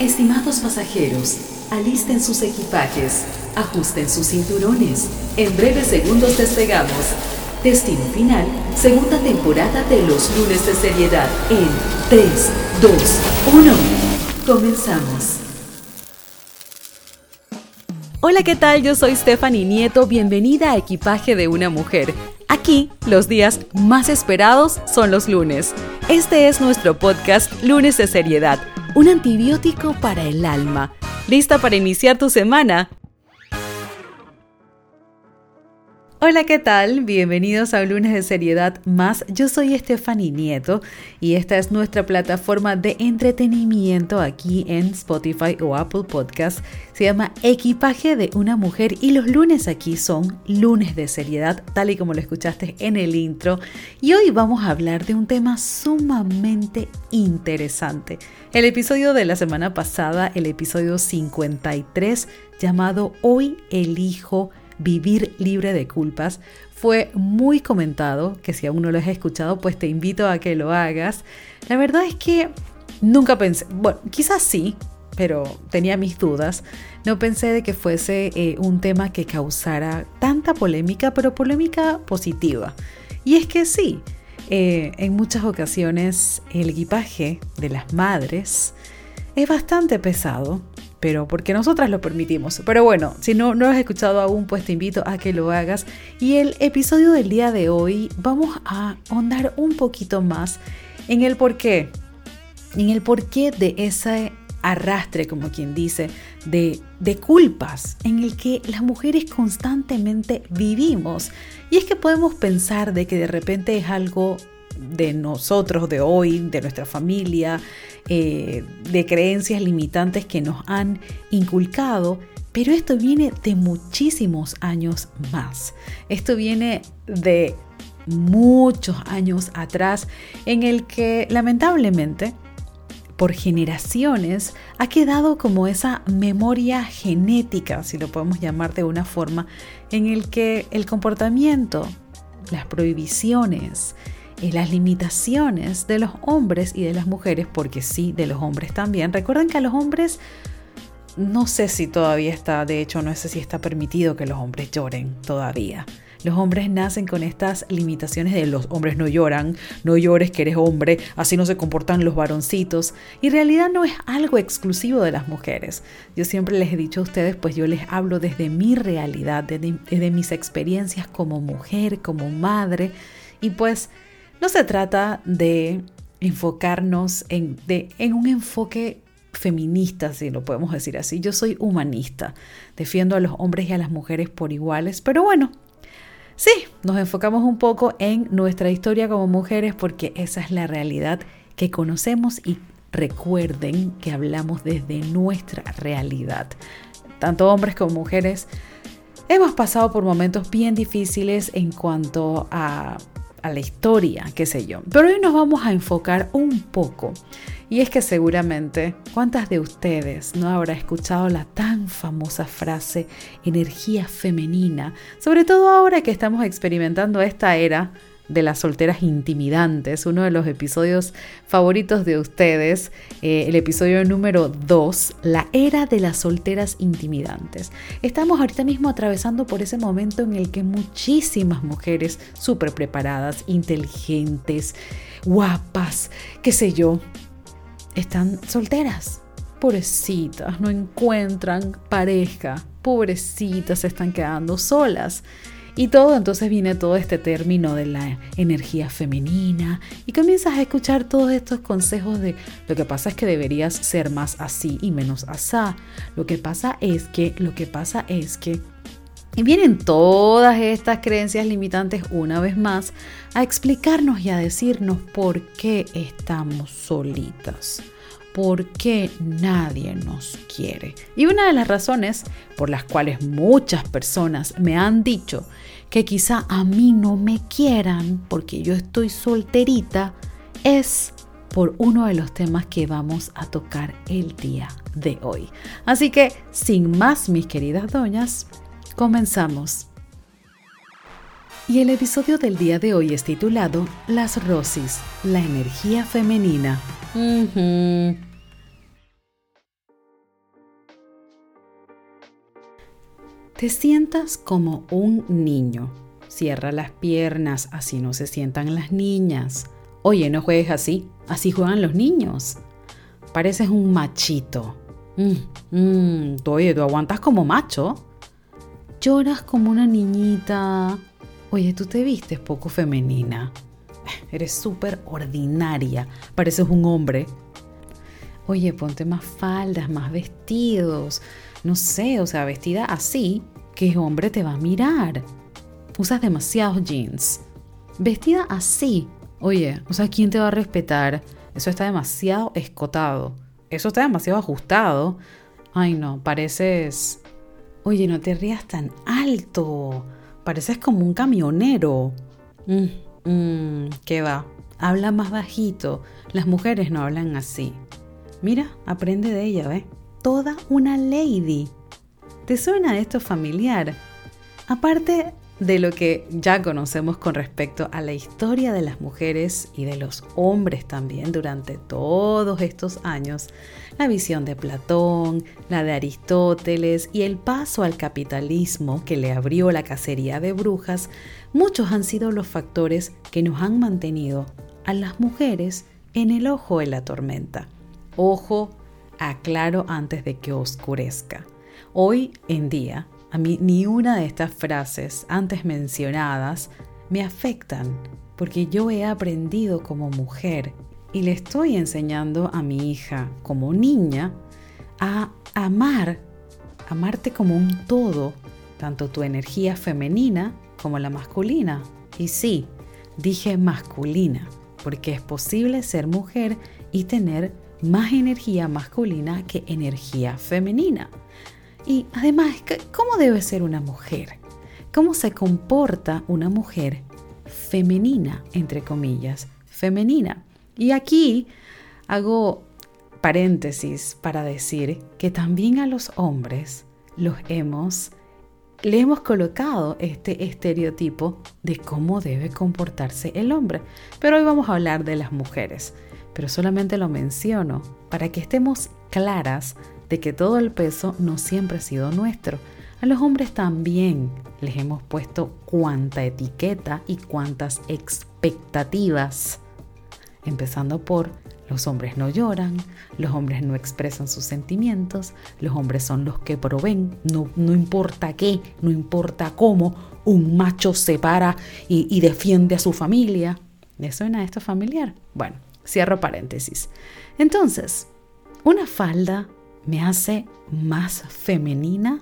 Estimados pasajeros, alisten sus equipajes, ajusten sus cinturones. En breves segundos despegamos. Destino final, segunda temporada de los lunes de seriedad en 3, 2, 1. Comenzamos. Hola, ¿qué tal? Yo soy Stephanie Nieto, bienvenida a Equipaje de una Mujer. Aquí, los días más esperados son los lunes. Este es nuestro podcast Lunes de Seriedad un antibiótico para el alma. ¿Lista para iniciar tu semana? Hola, ¿qué tal? Bienvenidos a un lunes de seriedad más. Yo soy Stephanie Nieto y esta es nuestra plataforma de entretenimiento aquí en Spotify o Apple Podcast. Se llama Equipaje de una mujer y los lunes aquí son lunes de seriedad, tal y como lo escuchaste en el intro. Y hoy vamos a hablar de un tema sumamente interesante. El episodio de la semana pasada, el episodio 53, llamado Hoy elijo Vivir libre de culpas fue muy comentado, que si aún no lo has escuchado, pues te invito a que lo hagas. La verdad es que nunca pensé, bueno, quizás sí, pero tenía mis dudas. No pensé de que fuese eh, un tema que causara tanta polémica, pero polémica positiva. Y es que sí, eh, en muchas ocasiones el equipaje de las madres es bastante pesado pero porque nosotras lo permitimos. Pero bueno, si no, no lo has escuchado aún, pues te invito a que lo hagas. Y el episodio del día de hoy vamos a ahondar un poquito más en el porqué, en el porqué de ese arrastre, como quien dice, de, de culpas en el que las mujeres constantemente vivimos. Y es que podemos pensar de que de repente es algo de nosotros, de hoy, de nuestra familia, eh, de creencias limitantes que nos han inculcado, pero esto viene de muchísimos años más. Esto viene de muchos años atrás en el que lamentablemente por generaciones ha quedado como esa memoria genética, si lo podemos llamar de una forma, en el que el comportamiento, las prohibiciones, y las limitaciones de los hombres y de las mujeres, porque sí, de los hombres también. Recuerden que a los hombres, no sé si todavía está, de hecho no sé si está permitido que los hombres lloren todavía. Los hombres nacen con estas limitaciones de los hombres no lloran, no llores que eres hombre, así no se comportan los varoncitos. Y en realidad no es algo exclusivo de las mujeres. Yo siempre les he dicho a ustedes, pues yo les hablo desde mi realidad, desde, desde mis experiencias como mujer, como madre. Y pues no se trata de enfocarnos en, un enfoque feminista, si lo podemos decir así. Yo soy humanista, defiendo a los hombres y a las mujeres por iguales, pero bueno, sí, nos enfocamos un poco en nuestra historia como mujeres porque esa es la realidad que conocemos y recuerden que hablamos desde nuestra realidad. Tanto hombres como mujeres hemos pasado por momentos bien difíciles en cuanto a a la historia, qué sé yo. Pero hoy nos vamos a enfocar un poco. Y es que seguramente, ¿cuántas de ustedes no habrá escuchado la tan famosa frase energía femenina? Sobre todo ahora que estamos experimentando esta era de las solteras intimidantes, uno de los episodios favoritos de ustedes, eh, el episodio número 2, la era de las solteras intimidantes. Estamos ahorita mismo atravesando por ese momento en el que muchísimas mujeres súper preparadas, inteligentes, guapas, qué sé yo, están solteras. Pobrecitas, no encuentran pareja, pobrecitas, se están quedando solas. Y todo, entonces viene todo este término de la energía femenina y comienzas a escuchar todos estos consejos de lo que pasa es que deberías ser más así y menos asá. Lo que pasa es que, lo que pasa es que y vienen todas estas creencias limitantes una vez más a explicarnos y a decirnos por qué estamos solitas por qué nadie nos quiere. Y una de las razones por las cuales muchas personas me han dicho que quizá a mí no me quieran porque yo estoy solterita es por uno de los temas que vamos a tocar el día de hoy. Así que, sin más, mis queridas doñas, comenzamos. Y el episodio del día de hoy es titulado Las Rosis, la energía femenina. Te sientas como un niño. Cierra las piernas, así no se sientan las niñas. Oye, no juegues así, así juegan los niños. Pareces un machito. Mm, mm, oye, ¿tú aguantas como macho? Lloras como una niñita. Oye, tú te vistes poco femenina. Eres súper ordinaria. Pareces un hombre. Oye, ponte más faldas, más vestidos. No sé, o sea, vestida así, ¿qué hombre te va a mirar? Usas demasiados jeans. Vestida así. Oye, o sea, ¿quién te va a respetar? Eso está demasiado escotado. Eso está demasiado ajustado. Ay, no, pareces... Oye, no te rías tan alto. Pareces como un camionero. Mmm, mmm, ¿qué va? Habla más bajito. Las mujeres no hablan así. Mira, aprende de ella, ¿ves? Toda una lady. ¿Te suena esto familiar? Aparte de lo que ya conocemos con respecto a la historia de las mujeres y de los hombres también durante todos estos años, la visión de Platón, la de Aristóteles y el paso al capitalismo que le abrió la cacería de brujas, muchos han sido los factores que nos han mantenido a las mujeres en el ojo de la tormenta. Ojo, aclaro antes de que oscurezca. Hoy en día, a mí ni una de estas frases antes mencionadas me afectan porque yo he aprendido como mujer y le estoy enseñando a mi hija como niña a amar, amarte como un todo, tanto tu energía femenina como la masculina. Y sí, dije masculina, porque es posible ser mujer y tener más energía masculina que energía femenina. Y además, ¿cómo debe ser una mujer? ¿Cómo se comporta una mujer femenina, entre comillas, femenina? Y aquí hago paréntesis para decir que también a los hombres los hemos le hemos colocado este estereotipo de cómo debe comportarse el hombre. Pero hoy vamos a hablar de las mujeres pero solamente lo menciono para que estemos claras de que todo el peso no siempre ha sido nuestro. A los hombres también les hemos puesto cuánta etiqueta y cuántas expectativas. Empezando por los hombres no lloran, los hombres no expresan sus sentimientos, los hombres son los que proveen, no, no importa qué, no importa cómo, un macho se para y, defiende a su familia. ¿Le suena esto familiar? Bueno, Cierro paréntesis. Entonces, una falda me hace más femenina,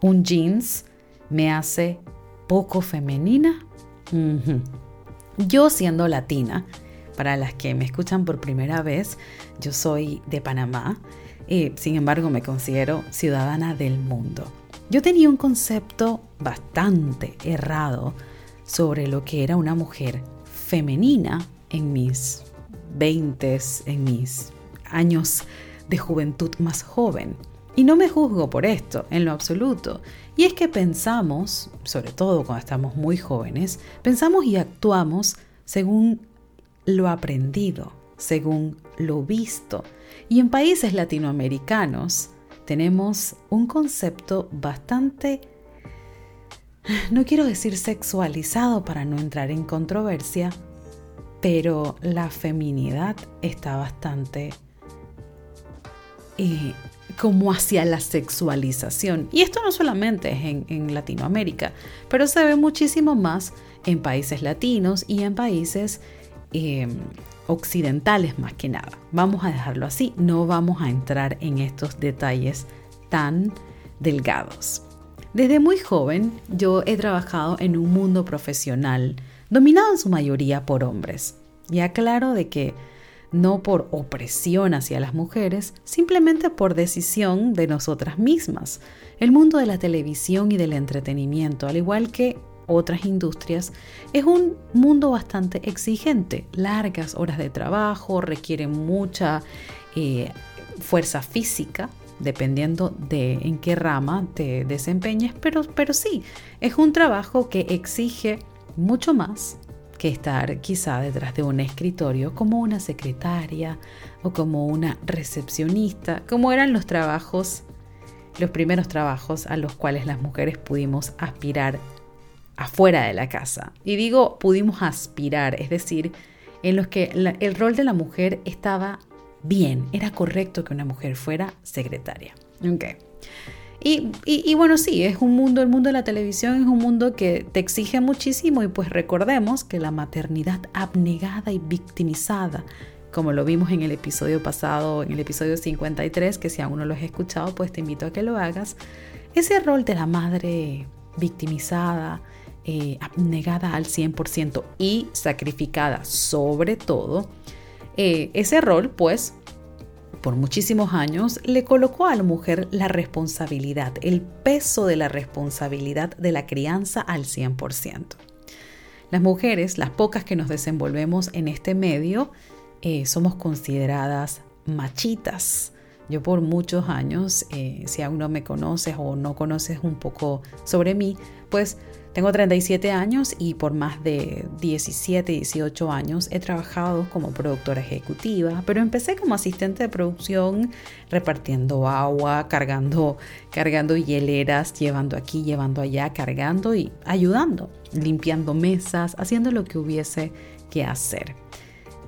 un jeans me hace poco femenina. Yo siendo latina, para las que me escuchan por primera vez, yo soy de Panamá, y sin embargo me considero ciudadana del mundo. Yo tenía un concepto bastante errado sobre lo que era una mujer femenina en mis 20 en mis años de juventud más joven. Y no me juzgo por esto, en lo absoluto. Y es que pensamos, sobre todo cuando estamos muy jóvenes, pensamos y actuamos según lo aprendido, según lo visto. Y en países latinoamericanos tenemos un concepto bastante, no quiero decir sexualizado para no entrar en controversia, pero la feminidad está bastante eh, como hacia la sexualización. Y esto no solamente es en, Latinoamérica, pero se ve muchísimo más en países latinos y en países em, occidentales más que nada. Vamos a dejarlo así, no vamos a entrar en estos detalles tan delgados. Desde muy joven yo he trabajado en un mundo profesional dominado en su mayoría por hombres. Y aclaro de que no por opresión hacia las mujeres, simplemente por decisión de nosotras mismas. El mundo de la televisión y del entretenimiento, al igual que otras industrias, es un mundo bastante exigente. Largas horas de trabajo, requiere mucha eh, fuerza física, dependiendo de en qué rama te desempeñes, pero, pero sí, es un trabajo que exige mucho más que estar quizá detrás de un escritorio como una secretaria o como una recepcionista, como eran los trabajos los primeros trabajos a los cuales las mujeres pudimos aspirar afuera de la casa. Y digo pudimos aspirar, es decir, en los que el rol de la mujer estaba bien, era correcto que una mujer fuera secretaria. Okay. Y, bueno, sí, es un mundo, el mundo de la televisión es un mundo que te exige muchísimo y pues recordemos que la maternidad abnegada y victimizada, como lo vimos en el episodio pasado, en el episodio 53, que si aún no lo has escuchado, pues te invito a que lo hagas, ese rol de la madre victimizada, eh, abnegada al 100% y sacrificada sobre todo, eh, ese rol pues por muchísimos años le colocó a la mujer la responsabilidad, el peso de la responsabilidad de la crianza al 100%. Las mujeres, las pocas que nos desenvolvemos en este medio, eh, somos consideradas machitas. Yo por muchos años, eh, si aún no me conoces o no conoces un poco sobre mí, pues tengo 37 años y por más de 17, 18 años he trabajado como productora ejecutiva, pero empecé como asistente de producción repartiendo agua, cargando, cargando hieleras, llevando aquí, llevando allá, cargando y ayudando, limpiando mesas, haciendo lo que hubiese que hacer.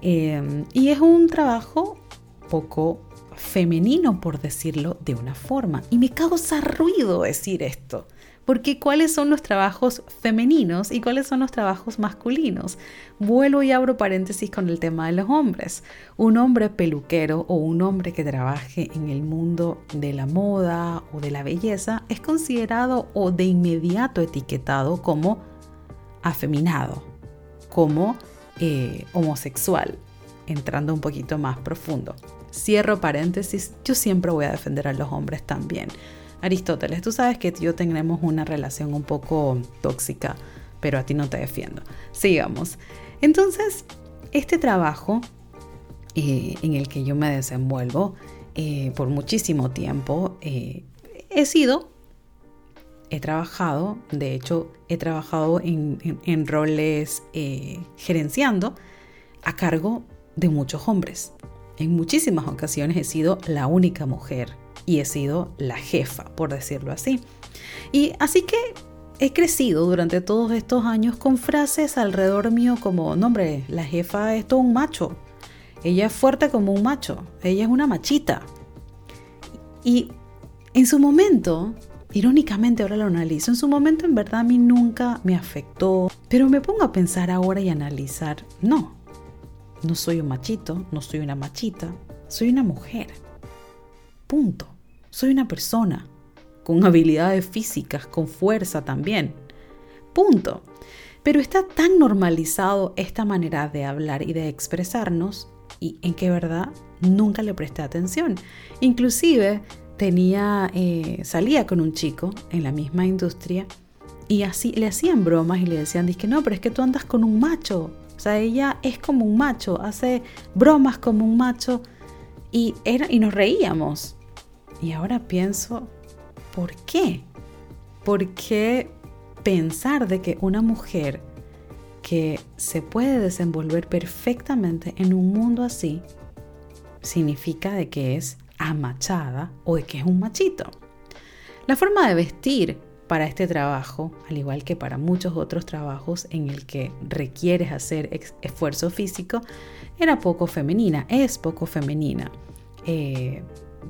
Em, y es un trabajo poco femenino, por decirlo de una forma. Y me causa ruido decir esto porque cuáles son los trabajos femeninos y cuáles son los trabajos masculinos. Vuelvo y abro paréntesis con el tema de los hombres. Un hombre peluquero o un hombre que trabaje en el mundo de la moda o de la belleza es considerado o de inmediato etiquetado como afeminado, como eh, homosexual, entrando un poquito más profundo. Cierro paréntesis, yo siempre voy a defender a los hombres también Aristóteles, tú sabes que yo tenemos una relación un poco tóxica, pero a ti no te defiendo. Sigamos. Entonces, este trabajo eh, en el que yo me desenvuelvo eh, por muchísimo tiempo, eh, he sido, he trabajado, de hecho, he trabajado en roles gerenciando a cargo de muchos hombres. En muchísimas ocasiones he sido la única mujer y he sido la jefa, por decirlo así. Y así que he crecido durante todos estos años con frases alrededor mío como, no hombre, la jefa es todo un macho, ella es fuerte como un macho, ella es una machita. Y en su momento, irónicamente ahora lo analizo, en su momento en verdad a mí nunca me afectó, pero me pongo a pensar ahora y analizar, no, no soy un machito, no soy una machita, soy una mujer. Punto. Soy una persona con habilidades físicas, con fuerza también. Punto. Pero está tan normalizado esta manera de hablar y de expresarnos y en que verdad nunca le presté atención. Inclusive tenía, eh, salía con un chico en la misma industria y así le hacían bromas y le decían, que no, pero es que tú andas con un macho. O sea, ella es como un macho, hace bromas como un macho y, era, y nos reíamos. Y ahora pienso, ¿por qué? ¿Por qué pensar de que una mujer que se puede desenvolver perfectamente en un mundo así significa de que es amachada o de que es un machito? La forma de vestir para este trabajo, al igual que para muchos otros trabajos en el que requieres hacer esfuerzo físico, era poco femenina, es poco femenina. Eh,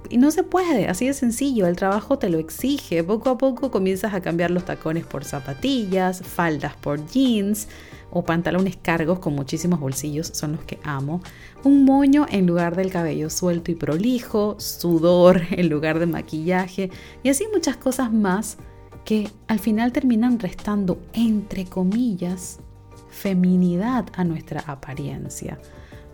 y no se puede, así de sencillo, el trabajo te lo exige. Poco a poco comienzas a cambiar los tacones por zapatillas, faldas por jeans o pantalones cargos con muchísimos bolsillos, son los que amo. Un moño en lugar del cabello suelto y prolijo, sudor en lugar de maquillaje y así muchas cosas más que al final terminan restando, entre comillas, feminidad a nuestra apariencia.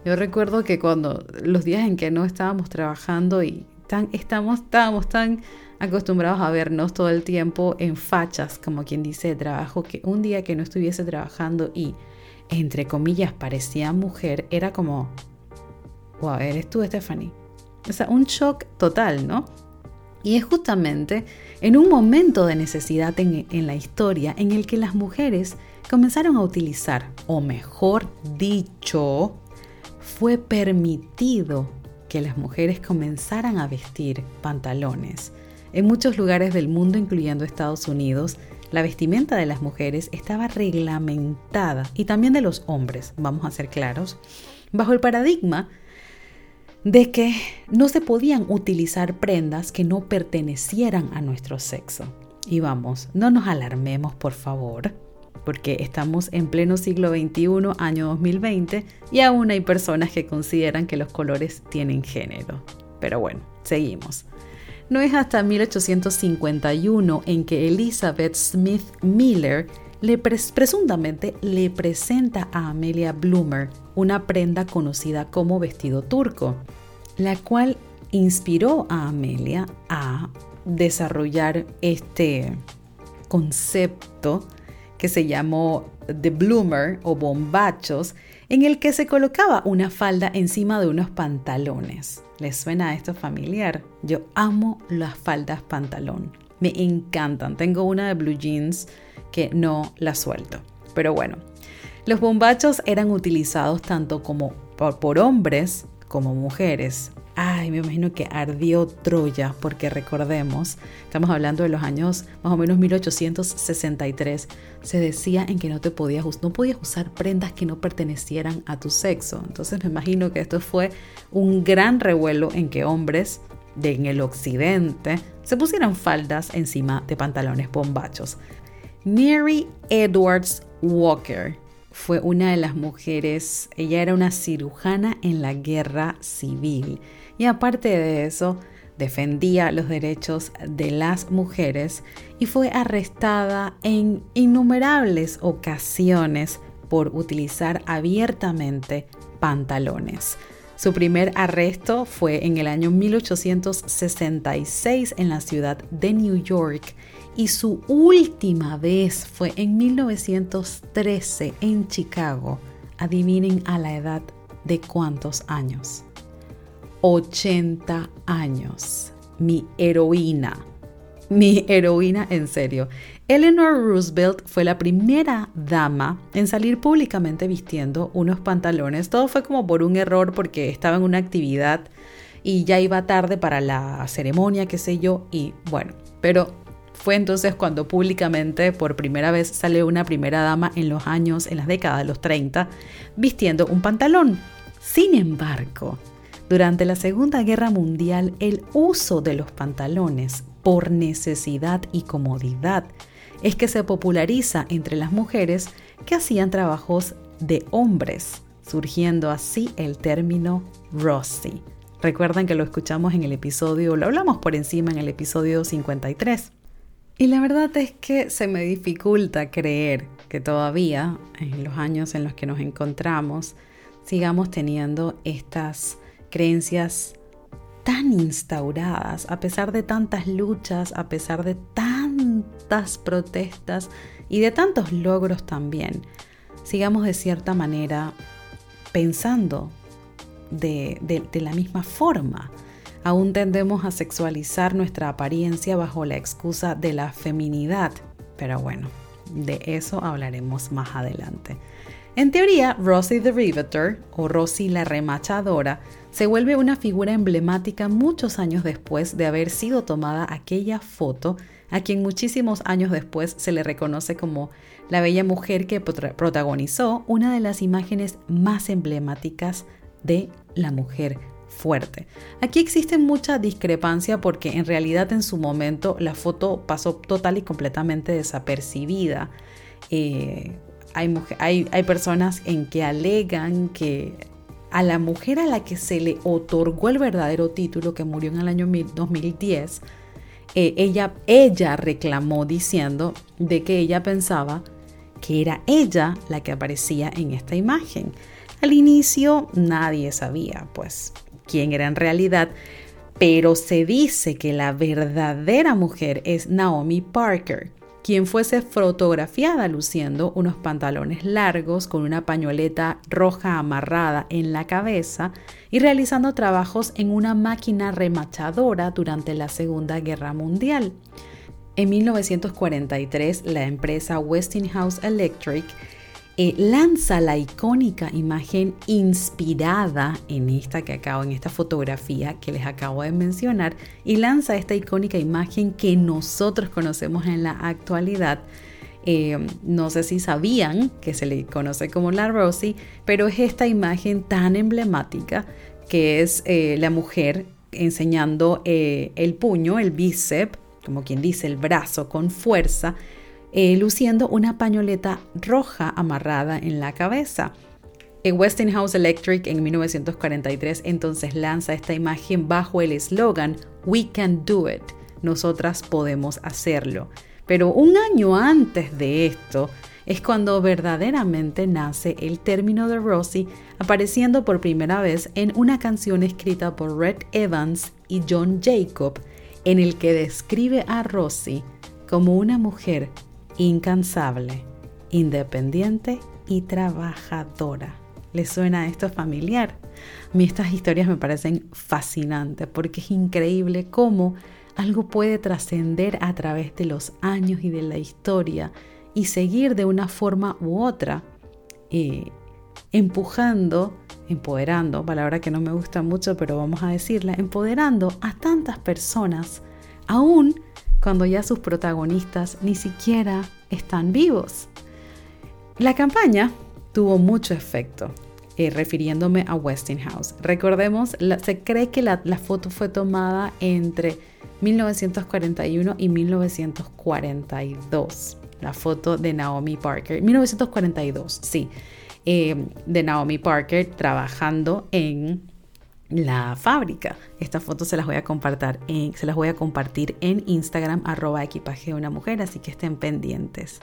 Yo recuerdo que cuando los días en que no estábamos trabajando y tan, estamos, estábamos tan acostumbrados a vernos todo el tiempo en fachas, como quien dice, de trabajo, que un día que no estuviese trabajando y, entre comillas, parecía mujer, era como, wow, eres tú, Stephanie. O sea, un shock total, ¿no? Y es justamente en un momento de necesidad en, en, la historia en el que las mujeres comenzaron a utilizar, o mejor dicho, fue permitido que las mujeres comenzaran a vestir pantalones. En muchos lugares del mundo, incluyendo Estados Unidos, la vestimenta de las mujeres estaba reglamentada y también de los hombres, vamos a ser claros, bajo el paradigma de que no se podían utilizar prendas que no pertenecieran a nuestro sexo. Y vamos, no nos alarmemos por favor, porque estamos en pleno siglo XXI, año 2020, y aún hay personas que consideran que los colores tienen género. Pero bueno, seguimos. No es hasta 1851 en que Elizabeth Smith Miller le presuntamente le presenta a Amelia Bloomer una prenda conocida como vestido turco, la cual inspiró a Amelia a desarrollar este concepto que se llamó The Bloomer o bombachos, en el que se colocaba una falda encima de unos pantalones. ¿Les suena esto familiar? Yo amo las faldas pantalón. Me encantan. Tengo una de blue jeans que no la suelto. Pero bueno, los bombachos eran utilizados tanto como por hombres como mujeres. Ay, me imagino que ardió Troya, porque recordemos, estamos hablando de los años más o menos 1863, se decía en que no te podías, no podías usar prendas que no pertenecieran a tu sexo. Entonces me imagino que esto fue un gran revuelo en que hombres en el occidente se pusieran faldas encima de pantalones bombachos. Mary Edwards Walker fue una de las mujeres, ella era una cirujana en la guerra civil y aparte de eso defendía los derechos de las mujeres y fue arrestada en innumerables ocasiones por utilizar abiertamente pantalones. Su primer arresto fue en el año 1866 en la ciudad de New York y su última vez fue en 1913 en Chicago. Adivinen a la edad de cuántos años. 80 años. Mi heroína. Mi heroína en serio. Eleanor Roosevelt fue la primera dama en salir públicamente vistiendo unos pantalones. Todo fue como por un error porque estaba en una actividad y ya iba tarde para la ceremonia, qué sé yo, y bueno, pero fue entonces cuando públicamente por primera vez salió una primera dama en los años, en las décadas de los 30, vistiendo un pantalón. Sin embargo, durante la Segunda Guerra Mundial, el uso de los pantalones por necesidad y comodidad es que se populariza entre las mujeres que hacían trabajos de hombres, surgiendo así el término Rossi. Recuerdan que lo escuchamos en el episodio, lo hablamos por encima en el episodio 53. Y la verdad es que se me dificulta creer que todavía, en los años en los que nos encontramos, sigamos teniendo estas creencias tan instauradas, a pesar de tantas luchas, a pesar de tantas protestas y de tantos logros también, sigamos de cierta manera pensando de, la misma forma aún tendemos a sexualizar nuestra apariencia bajo la excusa de la feminidad. Pero bueno, de eso hablaremos más adelante. En teoría, Rosie the Riveter, o Rosie la remachadora, se vuelve una figura emblemática muchos años después de haber sido tomada aquella foto a quien muchísimos años después se le reconoce como la bella mujer que protagonizó una de las imágenes más emblemáticas de la mujer fuerte. Aquí existe mucha discrepancia porque en realidad en su momento la foto pasó total y completamente desapercibida. Eh, hay, hay, personas en que alegan que a la mujer a la que se le otorgó el verdadero título, que murió en el año 2010, eh, ella, ella reclamó diciendo de que ella pensaba que era ella la que aparecía en esta imagen. Al inicio nadie sabía, pues quién era en realidad, pero se dice que la verdadera mujer es Naomi Parker, quien fuese fotografiada luciendo unos pantalones largos con una pañoleta roja amarrada en la cabeza y realizando trabajos en una máquina remachadora durante la Segunda Guerra Mundial. En 1943, la empresa Westinghouse Electric eh, lanza la icónica imagen inspirada en esta que acabo, en esta fotografía que les acabo de mencionar, y lanza esta icónica imagen que nosotros conocemos en la actualidad. Eh, no sé si sabían que se le conoce como la Rosie, pero es esta imagen tan emblemática que es eh, la mujer enseñando el puño, el bíceps, como quien dice, el brazo con fuerza, eh, luciendo una pañoleta roja amarrada en la cabeza. En Westinghouse Electric en 1943 entonces lanza esta imagen bajo el eslogan We can do it, nosotras podemos hacerlo. Pero un año antes de esto es cuando verdaderamente nace el término de Rosie apareciendo por primera vez en una canción escrita por Red Evans y John Jacob en el que describe a Rosie como una mujer incansable, independiente y trabajadora. ¿Les suena esto familiar? A mí estas historias me parecen fascinantes porque es increíble cómo algo puede trascender a través de los años y de la historia y seguir de una forma u otra, eh, empujando, empoderando, palabra que no me gusta mucho, pero vamos a decirla, empoderando a tantas personas, aún cuando ya sus protagonistas ni siquiera están vivos. La campaña tuvo mucho efecto, eh, refiriéndome a Westinghouse. Recordemos, se cree que la, foto fue tomada entre 1941 y 1942. La foto de Naomi Parker. 1942, sí. Eh, de Naomi Parker trabajando en la fábrica. Estas fotos se las voy a compartir en, Instagram arroba equipaje una mujer, así que estén pendientes.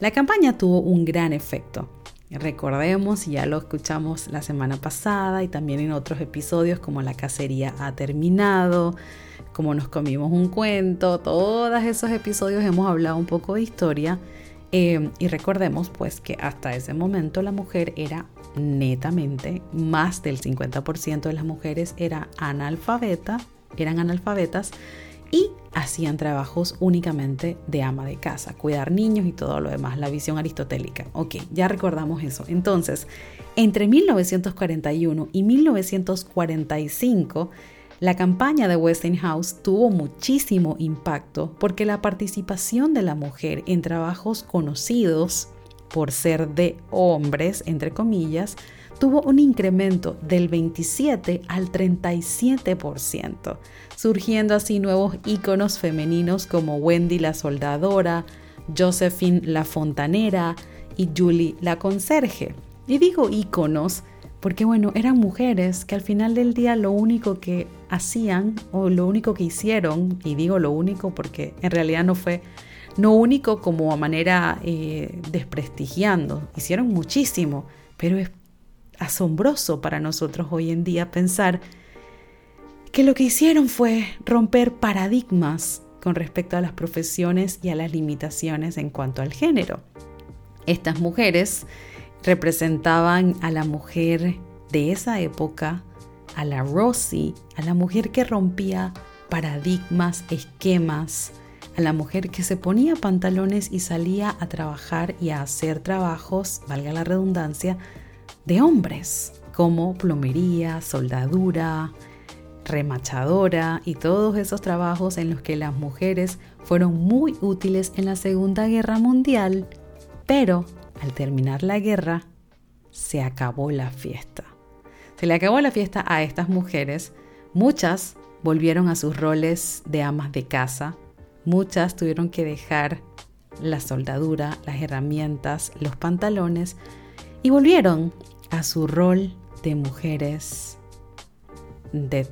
La campaña tuvo un gran efecto. Recordemos, ya lo escuchamos la semana pasada y también en otros episodios como La cacería ha terminado, como nos comimos un cuento, todos esos episodios hemos hablado un poco de historia eh, y recordemos pues que hasta ese momento la mujer era netamente, más del 50% de las mujeres era analfabeta, eran analfabetas y hacían trabajos únicamente de ama de casa, cuidar niños y todo lo demás, la visión aristotélica. Ok, ya recordamos eso. Entonces, entre 1941 y 1945, la campaña de Westinghouse tuvo muchísimo impacto porque la participación de la mujer en trabajos conocidos por ser de hombres, entre comillas, tuvo un incremento del 27 al 37%, surgiendo así nuevos íconos femeninos como Wendy la soldadora, Josephine la fontanera y Julie la conserje. Y digo íconos porque bueno, eran mujeres que al final del día lo único que hacían o lo único que hicieron, y digo lo único porque en realidad no fue no único como a manera eh, desprestigiando, hicieron muchísimo, pero es asombroso para nosotros hoy en día pensar que lo que hicieron fue romper paradigmas con respecto a las profesiones y a las limitaciones en cuanto al género. Estas mujeres representaban a la mujer de esa época, a la Rosie, a la mujer que rompía paradigmas, esquemas, a la mujer que se ponía pantalones y salía a trabajar y a hacer trabajos, valga la redundancia, de hombres, como plomería, soldadura, remachadora y todos esos trabajos en los que las mujeres fueron muy útiles en la Segunda Guerra Mundial, pero al terminar la guerra, se acabó la fiesta. Se le acabó la fiesta a estas mujeres. Muchas volvieron a sus roles de amas de casa. Muchas tuvieron que dejar la soldadura, las herramientas, los pantalones y volvieron a su rol de mujeres de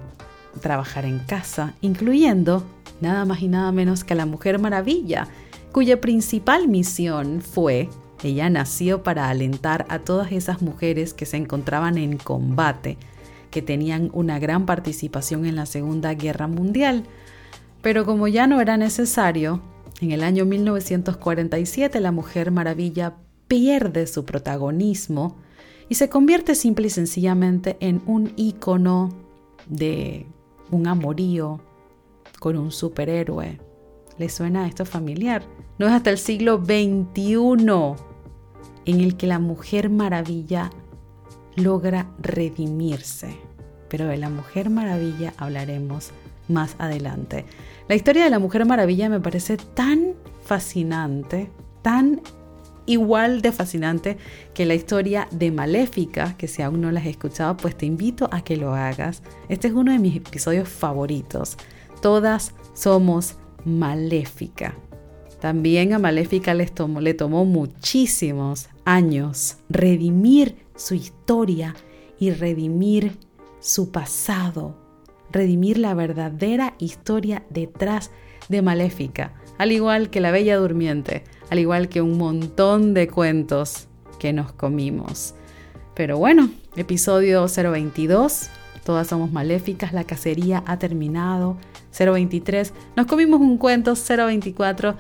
trabajar en casa, incluyendo nada más y nada menos que a la Mujer Maravilla, cuya principal misión fue ella nació para alentar a todas esas mujeres que se encontraban en combate, que tenían una gran participación en la Segunda Guerra Mundial. Pero como ya no era necesario, en el año 1947 la Mujer Maravilla pierde su protagonismo y se convierte simple y sencillamente en un ícono de un amorío con un superhéroe. ¿Le suena esto familiar? No es hasta el siglo XXI en el que la mujer maravilla logra redimirse. Pero de la mujer maravilla hablaremos más adelante. La historia de la mujer maravilla me parece tan fascinante, tan igual de fascinante que la historia de Maléfica, que si aún no la has escuchado, pues te invito a que lo hagas. Este es uno de mis episodios favoritos. Todas somos maléfica. También a Maléfica tomó, le tomó muchísimos años redimir su historia y redimir su pasado, redimir la verdadera historia detrás de Maléfica, al igual que la Bella Durmiente, al igual que un montón de cuentos que nos comimos. Pero bueno, episodio 022, todas somos maléficas, la cacería ha terminado. 023, nos comimos un cuento. 024,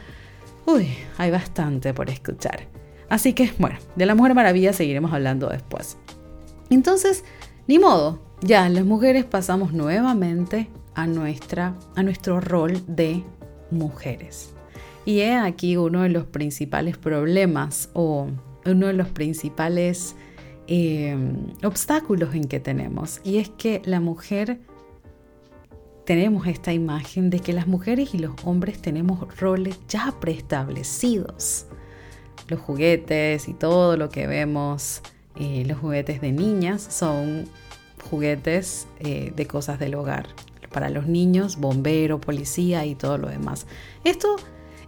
uy, hay bastante por escuchar. Así que, bueno, de la Mujer Maravilla seguiremos hablando después. Entonces, ni modo, ya las mujeres pasamos nuevamente a, nuestra, a nuestro rol de mujeres. Y he aquí uno de los principales problemas o uno de los principales eh, obstáculos en que tenemos. Y es que la mujer, tenemos esta imagen de que las mujeres y los hombres tenemos roles ya preestablecidos. Los juguetes y todo lo que vemos, eh, los juguetes de niñas son juguetes eh, de cosas del hogar. Para los niños, bombero, policía y todo lo demás. Esto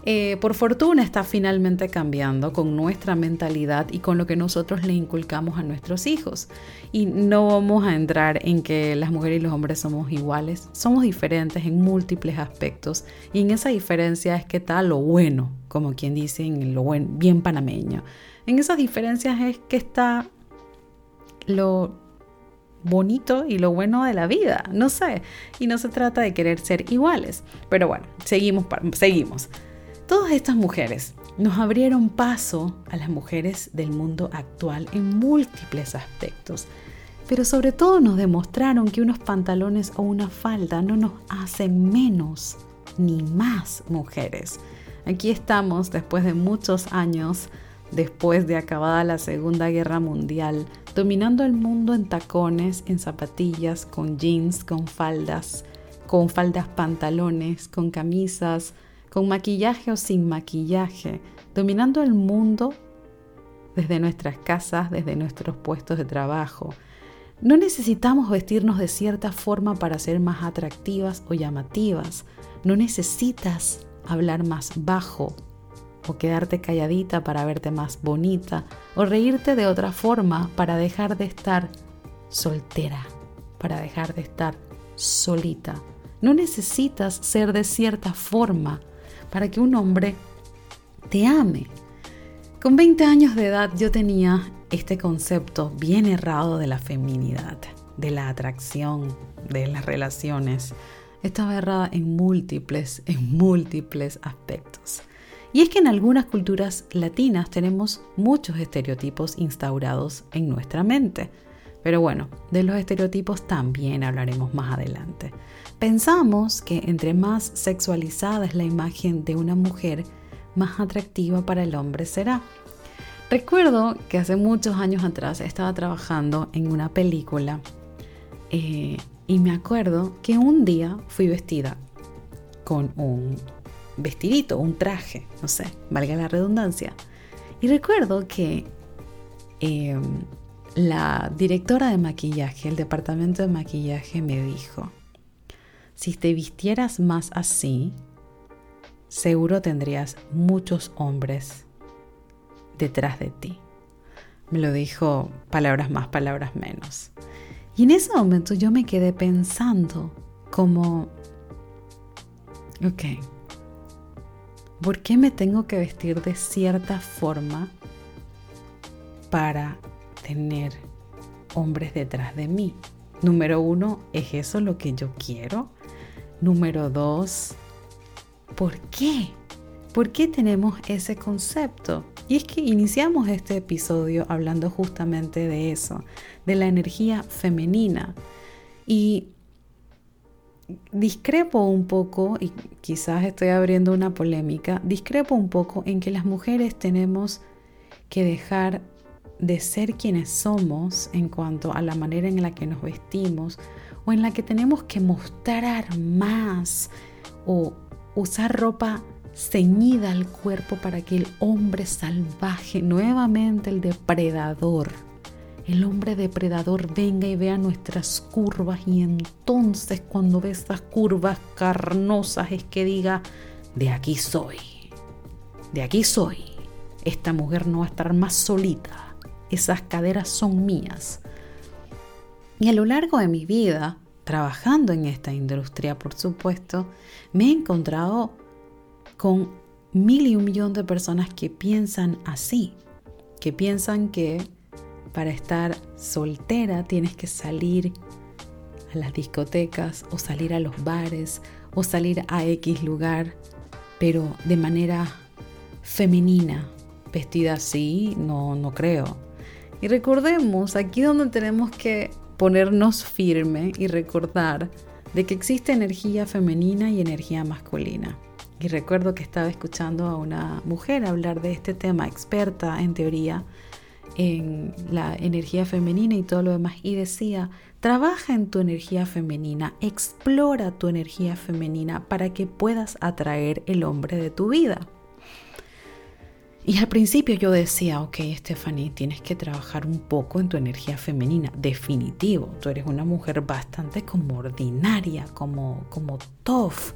eh, por fortuna está finalmente cambiando con nuestra mentalidad y con lo que nosotros le inculcamos a nuestros hijos. Y no vamos a entrar en que las mujeres y los hombres somos iguales, somos diferentes en múltiples aspectos y en esa diferencia es que está lo bueno, como quien dice en lo buen, bien panameño. En esas diferencias es que está lo bonito y lo bueno de la vida, no sé, y no se trata de querer ser iguales, pero bueno, seguimos, seguimos. Todas estas mujeres nos abrieron paso a las mujeres del mundo actual en múltiples aspectos, pero sobre todo nos demostraron que unos pantalones o una falda no nos hacen menos ni más mujeres. Aquí estamos después de muchos años, después de acabada la Segunda Guerra Mundial, dominando el mundo en tacones, en zapatillas, con jeans, con faldas, con faldas pantalones, con camisas, con maquillaje o sin maquillaje, dominando el mundo desde nuestras casas, desde nuestros puestos de trabajo. No necesitamos vestirnos de cierta forma para ser más atractivas o llamativas. No necesitas hablar más bajo o quedarte calladita para verte más bonita o reírte de otra forma para dejar de estar soltera, para dejar de estar solita. No necesitas ser de cierta forma para que un hombre te ame. Con 20 años de edad yo tenía este concepto bien errado de la feminidad, de la atracción, de las relaciones. Estaba errada en múltiples, en múltiples aspectos. Y es que en algunas culturas latinas tenemos muchos estereotipos instaurados en nuestra mente. Pero bueno, de los estereotipos también hablaremos más adelante. Pensamos que entre más sexualizada es la imagen de una mujer, más atractiva para el hombre será. Recuerdo que hace muchos años atrás estaba trabajando en una película eh, y me acuerdo que un día fui vestida con un vestidito, un traje, no sé, valga la redundancia. Y recuerdo que em, la directora de maquillaje, el departamento de maquillaje me dijo, si te vistieras más así, seguro tendrías muchos hombres detrás de ti. Me lo dijo palabras más, palabras menos. Y en ese momento yo me quedé pensando como, ok, ¿por qué me tengo que vestir de cierta forma para tener hombres detrás de mí? Número uno, ¿es eso lo que yo quiero? Número dos, ¿por qué? ¿Por qué tenemos ese concepto? Y es que iniciamos este episodio hablando justamente de eso, de la energía femenina. Y discrepo un poco, y quizás estoy abriendo una polémica, discrepo un poco en que las mujeres tenemos que dejar de ser quienes somos en cuanto a la manera en la que nos vestimos o en la que tenemos que mostrar más o usar ropa ceñida al cuerpo para que el hombre salvaje, nuevamente el depredador, el hombre depredador venga y vea nuestras curvas y entonces cuando ve estas curvas carnosas es que diga, de aquí soy, de aquí soy, esta mujer no va a estar más solita, esas caderas son mías. Y a lo largo de mi vida, trabajando en esta industria, por supuesto, me he encontrado con mil y un millón de personas que piensan así, que piensan que para estar soltera tienes que salir a las discotecas o salir a los bares o salir a X lugar, pero de manera femenina, vestida así, no, no creo. Y recordemos, aquí donde tenemos que ponernos firme y recordar de que existe energía femenina y energía masculina. Y recuerdo que estaba escuchando a una mujer hablar de este tema, experta en teoría en la energía femenina y todo lo demás, y decía, trabaja en tu energía femenina, explora tu energía femenina para que puedas atraer el hombre de tu vida. Y al principio yo decía, ok, Stephanie, tienes que trabajar un poco en tu energía femenina, definitivo. Tú eres una mujer bastante como ordinaria, como, como tough.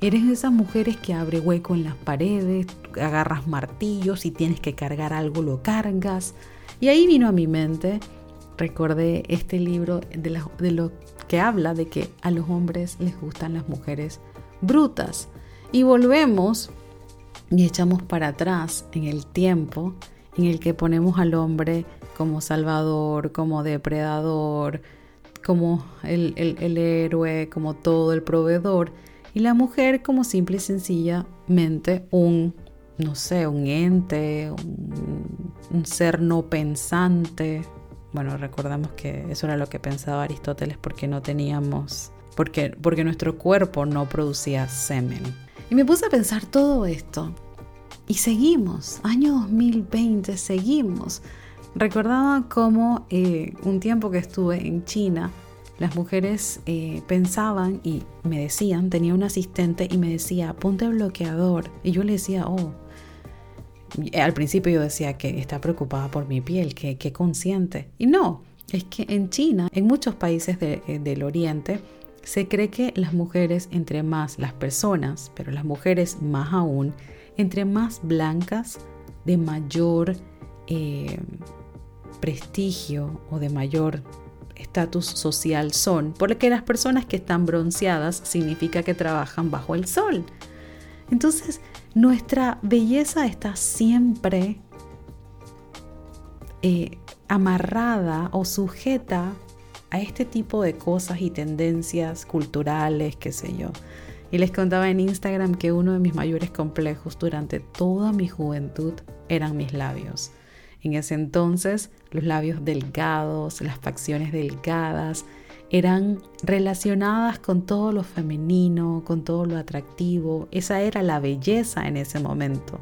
Eres esas mujeres que abre hueco en las paredes, agarras martillos y tienes que cargar algo, lo cargas. Y ahí vino a mi mente, recordé este libro de, de lo que habla de que a los hombres les gustan las mujeres brutas. Y volvemos y echamos para atrás en el tiempo en el que ponemos al hombre como salvador, como depredador, como el, héroe, como todo el proveedor, y la mujer como simple y sencillamente un, no sé, un ente, un, un ser no pensante. Bueno, recordamos que eso era lo que pensaba Aristóteles porque no teníamos, porque, porque nuestro cuerpo no producía semen. Y me puse a pensar todo esto. Y seguimos, año 2020, seguimos. Recordaba cómo eh, un tiempo que estuve en China, las mujeres eh, pensaban y me decían, tenía un asistente y me decía, ponte bloqueador. Y yo le decía, oh, al principio yo decía que está preocupada por mi piel, que, que consciente. Y no, es que en China, en muchos países eh, del Oriente, se cree que las mujeres, entre más las personas, pero las mujeres más aún, entre más blancas, de mayor eh, prestigio o de mayor estatus social son, porque las personas que están bronceadas significa que trabajan bajo el sol. Entonces, nuestra belleza está siempre eh, amarrada o sujeta a este tipo de cosas y tendencias culturales, qué sé yo. Y les contaba en Instagram que uno de mis mayores complejos durante toda mi juventud eran mis labios. En ese entonces, los labios delgados, las facciones delgadas, eran relacionadas con todo lo femenino, con todo lo atractivo. Esa era la belleza en ese momento.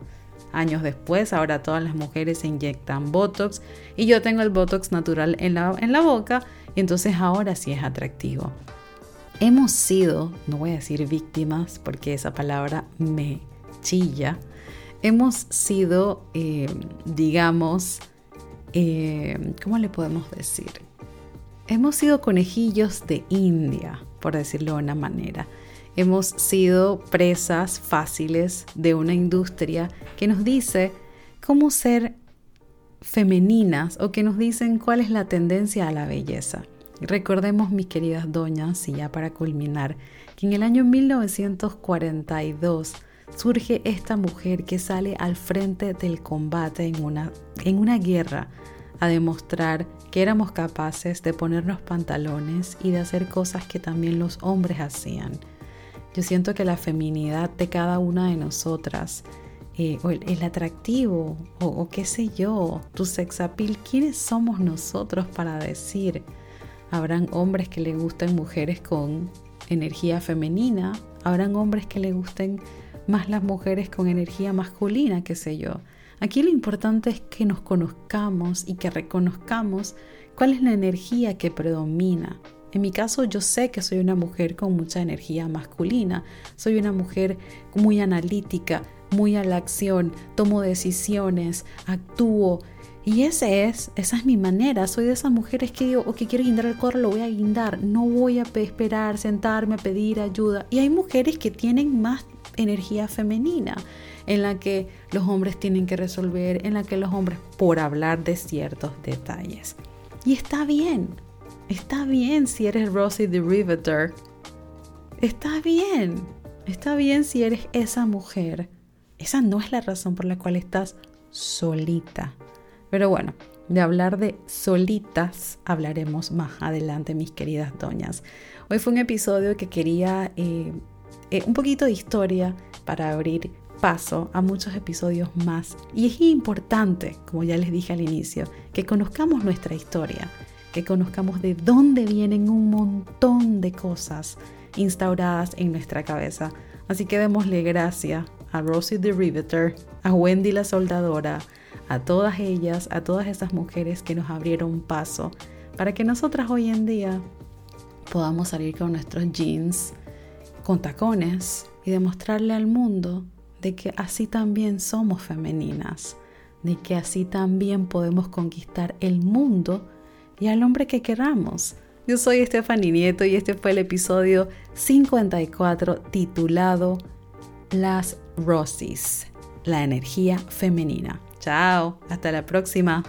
Años después, ahora todas las mujeres se inyectan Botox y yo tengo el Botox natural en la, en la boca entonces ahora sí es atractivo. Hemos sido, no voy a decir víctimas porque esa palabra me chilla, hemos sido, eh, digamos, eh, ¿cómo le podemos decir? Hemos sido conejillos de India, por decirlo de una manera. Hemos sido presas fáciles de una industria que nos dice cómo ser femeninas o que nos dicen cuál es la tendencia a la belleza. Recordemos, mis queridas doñas, y ya para culminar, que en el año 1942 surge esta mujer que sale al frente del combate en una, en una guerra a demostrar que éramos capaces de ponernos pantalones y de hacer cosas que también los hombres hacían. Yo siento que la feminidad de cada una de nosotras, eh, o el, atractivo, o, o, qué sé yo, tu sex appeal, ¿quiénes somos nosotros para decir? Habrán hombres que le gusten mujeres con energía femenina, habrán hombres que le gusten más las mujeres con energía masculina, qué sé yo. Aquí lo importante es que nos conozcamos y que reconozcamos cuál es la energía que predomina. En mi caso yo sé que soy una mujer con mucha energía masculina, soy una mujer muy analítica, muy a la acción, tomo decisiones, actúo, y es, esa es mi manera. Soy de esas mujeres que digo, ok, quiero guindar el corro, lo voy a guindar. No voy a esperar, sentarme a pedir ayuda. Y hay mujeres que tienen más energía femenina, en la que los hombres tienen que resolver, en la que los hombres, por hablar de ciertos detalles. Y está bien, está bien si eres Rosie the Riveter. Está bien, está bien si eres esa mujer. Esa no es la razón por la cual estás solita. Pero bueno, de hablar de solitas hablaremos más adelante, mis queridas doñas. Hoy fue un episodio que quería eh, eh, un poquito de historia para abrir paso a muchos episodios más. Y es importante, como ya les dije al inicio, que conozcamos nuestra historia, que conozcamos de dónde vienen un montón de cosas instauradas en nuestra cabeza. Así que démosle gracias a Rosie the Riveter, a Wendy la soldadora, a todas ellas, a todas esas mujeres que nos abrieron paso para que nosotras hoy en día podamos salir con nuestros jeans, con tacones y demostrarle al mundo de que así también somos femeninas, de que así también podemos conquistar el mundo y al hombre que queramos. Yo soy Stephanie Nieto y este fue el episodio 54 titulado Las Rosies, la energía femenina. Chao, hasta la próxima.